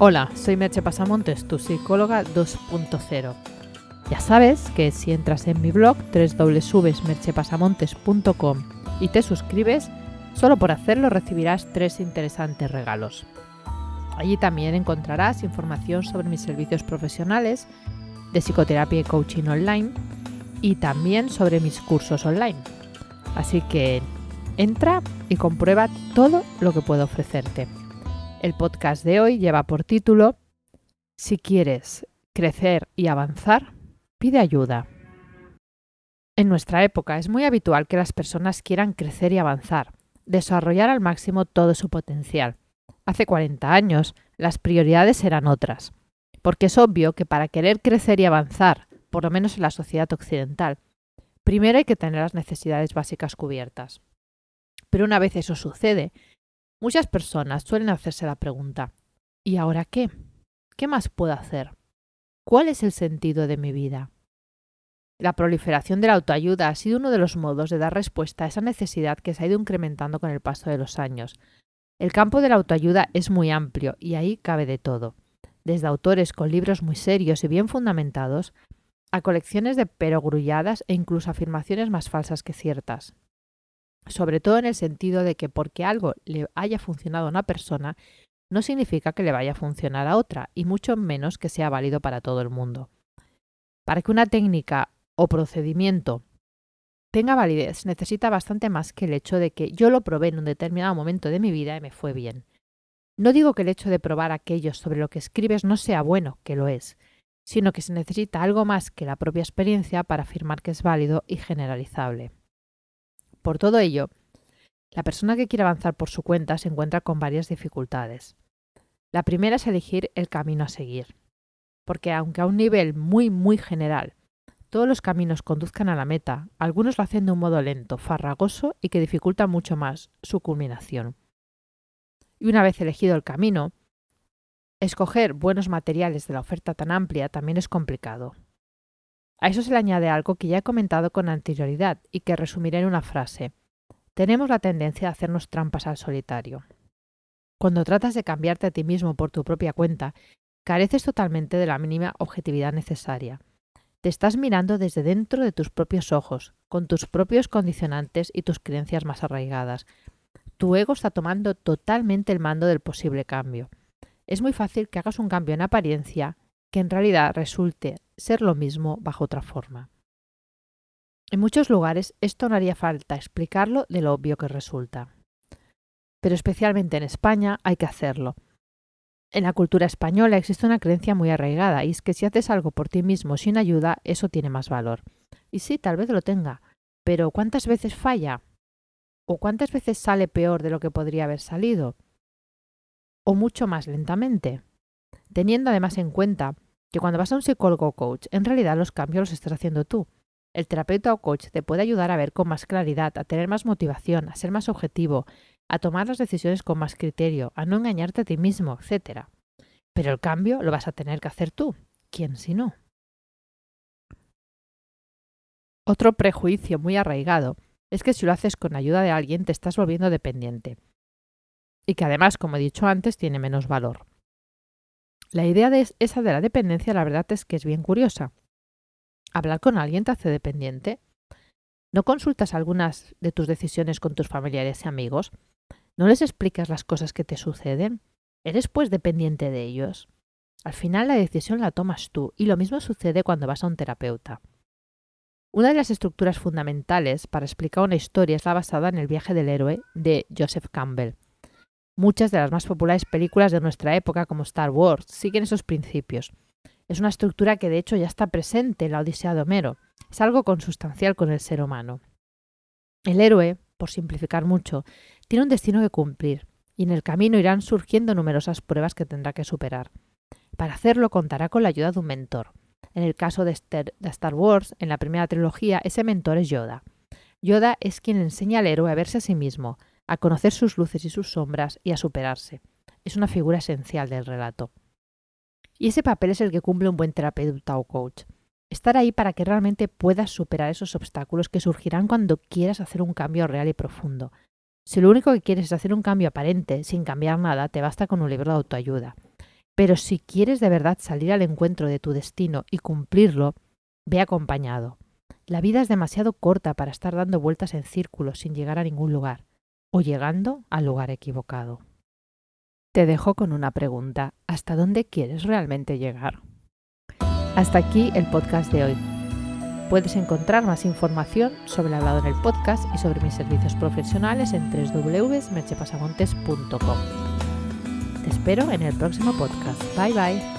Hola, soy Merche Pasamontes, tu psicóloga 2.0. Ya sabes que si entras en mi blog www.merchepasamontes.com y te suscribes, solo por hacerlo recibirás tres interesantes regalos. Allí también encontrarás información sobre mis servicios profesionales de psicoterapia y coaching online y también sobre mis cursos online. Así que entra y comprueba todo lo que puedo ofrecerte. El podcast de hoy lleva por título Si quieres crecer y avanzar, pide ayuda. En nuestra época es muy habitual que las personas quieran crecer y avanzar, desarrollar al máximo todo su potencial. Hace 40 años las prioridades eran otras, porque es obvio que para querer crecer y avanzar, por lo menos en la sociedad occidental, primero hay que tener las necesidades básicas cubiertas. Pero una vez eso sucede, muchas personas suelen hacerse la pregunta, ¿y ahora qué? ¿Qué más puedo hacer? ¿Cuál es el sentido de mi vida? La proliferación de la autoayuda ha sido uno de los modos de dar respuesta a esa necesidad que se ha ido incrementando con el paso de los años. El campo de la autoayuda es muy amplio y ahí cabe de todo, desde autores con libros muy serios y bien fundamentados, a colecciones de perogrulladas e incluso afirmaciones más falsas que ciertas sobre todo en el sentido de que porque algo le haya funcionado a una persona, no significa que le vaya a funcionar a otra, y mucho menos que sea válido para todo el mundo. Para que una técnica o procedimiento tenga validez, necesita bastante más que el hecho de que yo lo probé en un determinado momento de mi vida y me fue bien. No digo que el hecho de probar aquello sobre lo que escribes no sea bueno, que lo es, sino que se necesita algo más que la propia experiencia para afirmar que es válido y generalizable. Por todo ello, la persona que quiere avanzar por su cuenta se encuentra con varias dificultades. La primera es elegir el camino a seguir, porque aunque a un nivel muy, muy general todos los caminos conduzcan a la meta, algunos lo hacen de un modo lento, farragoso y que dificulta mucho más su culminación. Y una vez elegido el camino, escoger buenos materiales de la oferta tan amplia también es complicado. A eso se le añade algo que ya he comentado con anterioridad y que resumiré en una frase. Tenemos la tendencia a hacernos trampas al solitario. Cuando tratas de cambiarte a ti mismo por tu propia cuenta, careces totalmente de la mínima objetividad necesaria. Te estás mirando desde dentro de tus propios ojos, con tus propios condicionantes y tus creencias más arraigadas. Tu ego está tomando totalmente el mando del posible cambio. Es muy fácil que hagas un cambio en apariencia que en realidad resulte ser lo mismo bajo otra forma. En muchos lugares esto no haría falta explicarlo de lo obvio que resulta. Pero especialmente en España hay que hacerlo. En la cultura española existe una creencia muy arraigada y es que si haces algo por ti mismo sin ayuda, eso tiene más valor. Y sí, tal vez lo tenga, pero ¿cuántas veces falla? ¿O cuántas veces sale peor de lo que podría haber salido? ¿O mucho más lentamente? Teniendo además en cuenta que cuando vas a un psicólogo o coach, en realidad los cambios los estás haciendo tú. El terapeuta o coach te puede ayudar a ver con más claridad, a tener más motivación, a ser más objetivo, a tomar las decisiones con más criterio, a no engañarte a ti mismo, etc. Pero el cambio lo vas a tener que hacer tú. ¿Quién si no? Otro prejuicio muy arraigado es que si lo haces con ayuda de alguien te estás volviendo dependiente. Y que además, como he dicho antes, tiene menos valor. La idea de esa de la dependencia, la verdad es que es bien curiosa. ¿Hablar con alguien te hace dependiente? ¿No consultas algunas de tus decisiones con tus familiares y amigos? ¿No les explicas las cosas que te suceden? ¿Eres pues dependiente de ellos? Al final la decisión la tomas tú y lo mismo sucede cuando vas a un terapeuta. Una de las estructuras fundamentales para explicar una historia es la basada en el viaje del héroe de Joseph Campbell. Muchas de las más populares películas de nuestra época, como Star Wars, siguen esos principios. Es una estructura que de hecho ya está presente en la Odisea de Homero. Es algo consustancial con el ser humano. El héroe, por simplificar mucho, tiene un destino que cumplir, y en el camino irán surgiendo numerosas pruebas que tendrá que superar. Para hacerlo contará con la ayuda de un mentor. En el caso de Star Wars, en la primera trilogía, ese mentor es Yoda. Yoda es quien enseña al héroe a verse a sí mismo, a conocer sus luces y sus sombras y a superarse. Es una figura esencial del relato. Y ese papel es el que cumple un buen terapeuta o coach. Estar ahí para que realmente puedas superar esos obstáculos que surgirán cuando quieras hacer un cambio real y profundo. Si lo único que quieres es hacer un cambio aparente, sin cambiar nada, te basta con un libro de autoayuda. Pero si quieres de verdad salir al encuentro de tu destino y cumplirlo, ve acompañado. La vida es demasiado corta para estar dando vueltas en círculos sin llegar a ningún lugar o llegando al lugar equivocado. Te dejo con una pregunta. ¿Hasta dónde quieres realmente llegar? Hasta aquí el podcast de hoy. Puedes encontrar más información sobre el hablado en el podcast y sobre mis servicios profesionales en www.merchepasamontes.com. Te espero en el próximo podcast. Bye bye.